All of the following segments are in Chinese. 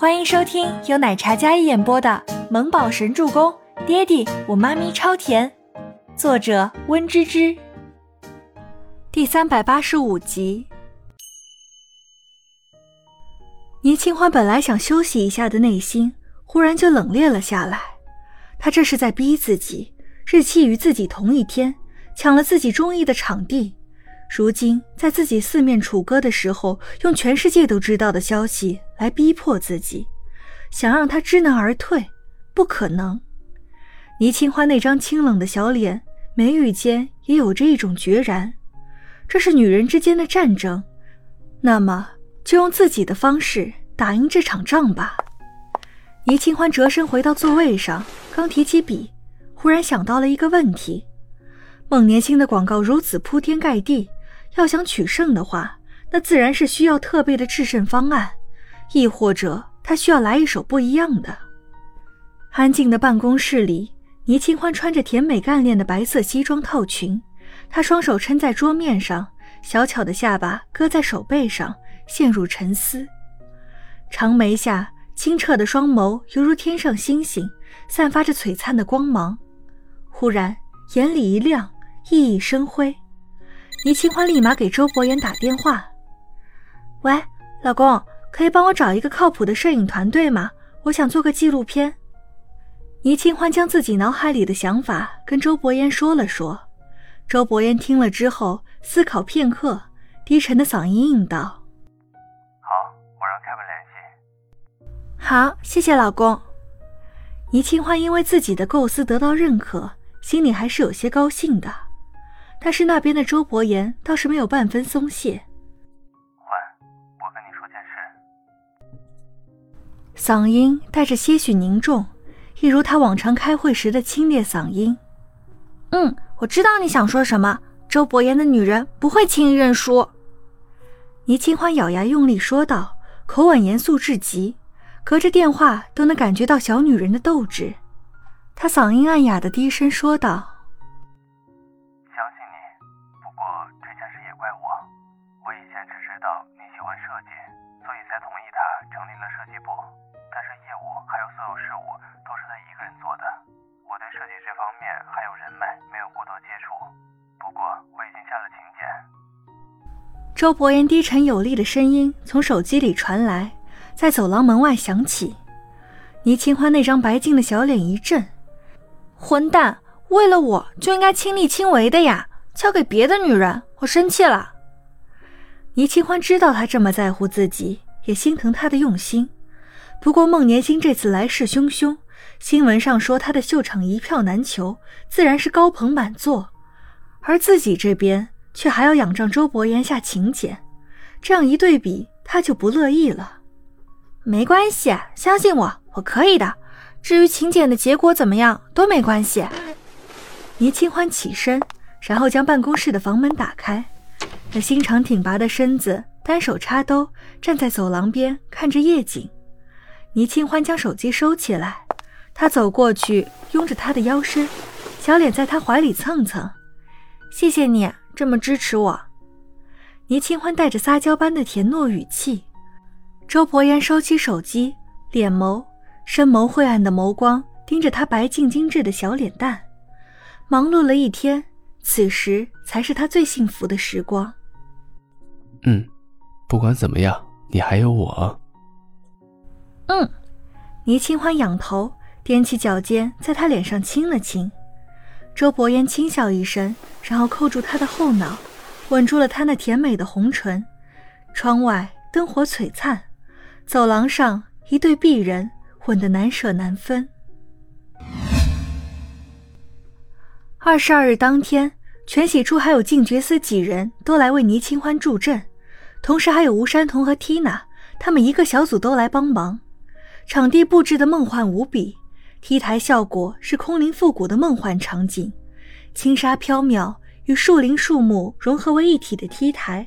欢迎收听由奶茶加一演播的《萌宝神助攻》，爹地我妈咪超甜，作者温芝芝。第三百八十五集。倪清欢本来想休息一下的内心，忽然就冷冽了下来。他这是在逼自己，日期与自己同一天，抢了自己中意的场地。如今在自己四面楚歌的时候，用全世界都知道的消息来逼迫自己，想让他知难而退，不可能。倪清欢那张清冷的小脸，眉宇间也有着一种决然。这是女人之间的战争，那么就用自己的方式打赢这场仗吧。倪清欢折身回到座位上，刚提起笔，忽然想到了一个问题：孟年星的广告如此铺天盖地。要想取胜的话，那自然是需要特备的制胜方案，亦或者他需要来一首不一样的。安静的办公室里，倪清欢穿着甜美干练的白色西装套裙，她双手撑在桌面上，小巧的下巴搁在手背上，陷入沉思。长眉下清澈的双眸犹如天上星星，散发着璀璨的光芒。忽然眼里一亮，熠熠生辉。倪清欢立马给周伯言打电话：“喂，老公，可以帮我找一个靠谱的摄影团队吗？我想做个纪录片。”倪清欢将自己脑海里的想法跟周伯言说了说。周伯言听了之后，思考片刻，低沉的嗓音应道：“好，我让凯文联系。”“好，谢谢老公。”倪清欢因为自己的构思得到认可，心里还是有些高兴的。但是那边的周伯言倒是没有半分松懈。嗓音带着些许凝重，一如他往常开会时的清冽嗓音。嗯，我知道你想说什么。周伯言的女人不会轻易认输。倪清欢咬牙用力说道，口吻严肃至极，隔着电话都能感觉到小女人的斗志。她嗓音暗哑的低声说道。周伯言低沉有力的声音从手机里传来，在走廊门外响起。倪清欢那张白净的小脸一震：“混蛋，为了我就应该亲力亲为的呀，交给别的女人，我生气了。”倪清欢知道他这么在乎自己，也心疼他的用心。不过孟年星这次来势汹汹，新闻上说他的秀场一票难求，自然是高朋满座，而自己这边。却还要仰仗周伯言下请柬，这样一对比，他就不乐意了。没关系，相信我，我可以的。至于请柬的结果怎么样，都没关系。倪清欢起身，然后将办公室的房门打开。那心肠挺拔的身子，单手插兜，站在走廊边看着夜景。倪清欢将手机收起来，他走过去，拥着他的腰身，小脸在他怀里蹭蹭。谢谢你。这么支持我，倪清欢带着撒娇般的甜糯语气。周伯言收起手机，脸眸深眸晦暗的眸光盯着他白净精致的小脸蛋。忙碌了一天，此时才是他最幸福的时光。嗯，不管怎么样，你还有我。嗯，倪清欢仰头，踮起脚尖，在他脸上亲了亲。周伯言轻笑一声，然后扣住他的后脑，吻住了他那甜美的红唇。窗外灯火璀璨，走廊上一对璧人吻得难舍难分。二十二日当天，全喜处还有静觉司几人都来为倪清欢助阵，同时还有吴山童和缇娜，他们一个小组都来帮忙。场地布置的梦幻无比。T 台效果是空灵复古的梦幻场景，轻纱飘渺与树林树木融合为一体的 T 台，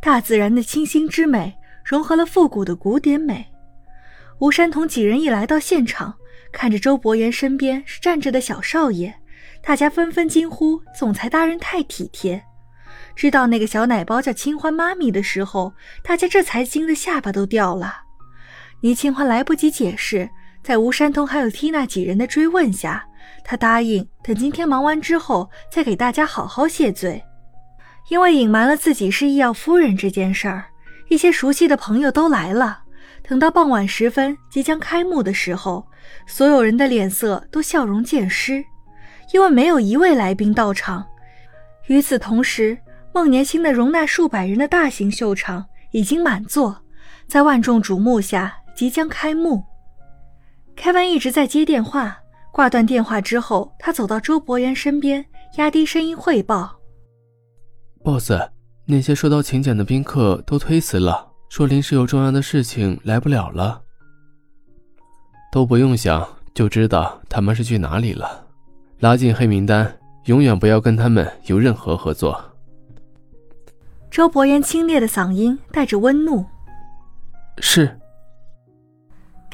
大自然的清新之美融合了复古的古典美。吴山童几人一来到现场，看着周伯言身边是站着的小少爷，大家纷纷惊呼：“总裁大人太体贴！”知道那个小奶包叫清欢妈咪的时候，大家这才惊得下巴都掉了。倪清欢来不及解释，在吴山童还有缇娜几人的追问下，他答应等今天忙完之后再给大家好好谢罪。因为隐瞒了自己是医药夫人这件事儿，一些熟悉的朋友都来了。等到傍晚时分，即将开幕的时候，所有人的脸色都笑容渐失，因为没有一位来宾到场。与此同时，孟年星的容纳数百人的大型秀场已经满座，在万众瞩目下即将开幕。凯文一直在接电话，挂断电话之后，他走到周伯言身边，压低声音汇报：“boss，那些收到请柬的宾客都推辞了。”说临时有重要的事情来不了了，都不用想就知道他们是去哪里了，拉进黑名单，永远不要跟他们有任何合作。周伯言清冽的嗓音带着温怒。是。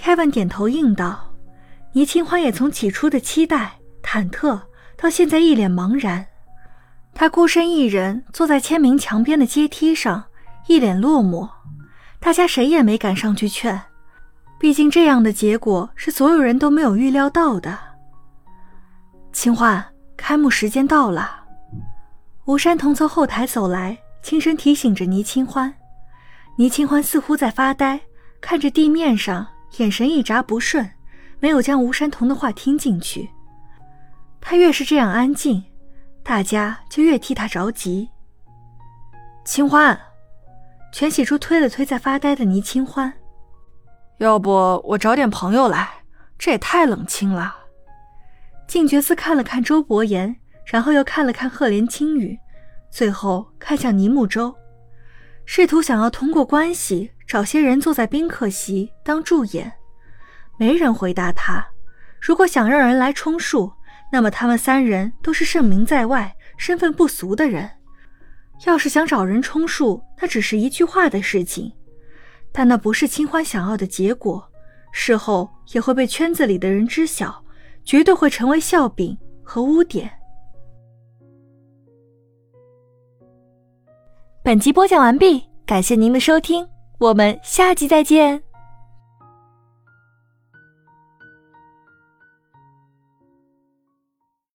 Kevin 点头应道。倪清欢也从起初的期待、忐忑，到现在一脸茫然。他孤身一人坐在签名墙边的阶梯上，一脸落寞。大家谁也没敢上去劝，毕竟这样的结果是所有人都没有预料到的。清欢，开幕时间到了。吴山童从后台走来，轻声提醒着倪清欢。倪清欢似乎在发呆，看着地面上，眼神一眨不顺，没有将吴山童的话听进去。他越是这样安静，大家就越替他着急。清欢。全喜初推了推在发呆的倪清欢，要不我找点朋友来？这也太冷清了。静觉寺看了看周伯言，然后又看了看赫连青羽，最后看向倪木舟，试图想要通过关系找些人坐在宾客席当助演。没人回答他。如果想让人来充数，那么他们三人都是盛名在外、身份不俗的人。要是想找人充数，那只是一句话的事情，但那不是清欢想要的结果，事后也会被圈子里的人知晓，绝对会成为笑柄和污点。本集播讲完毕，感谢您的收听，我们下集再见。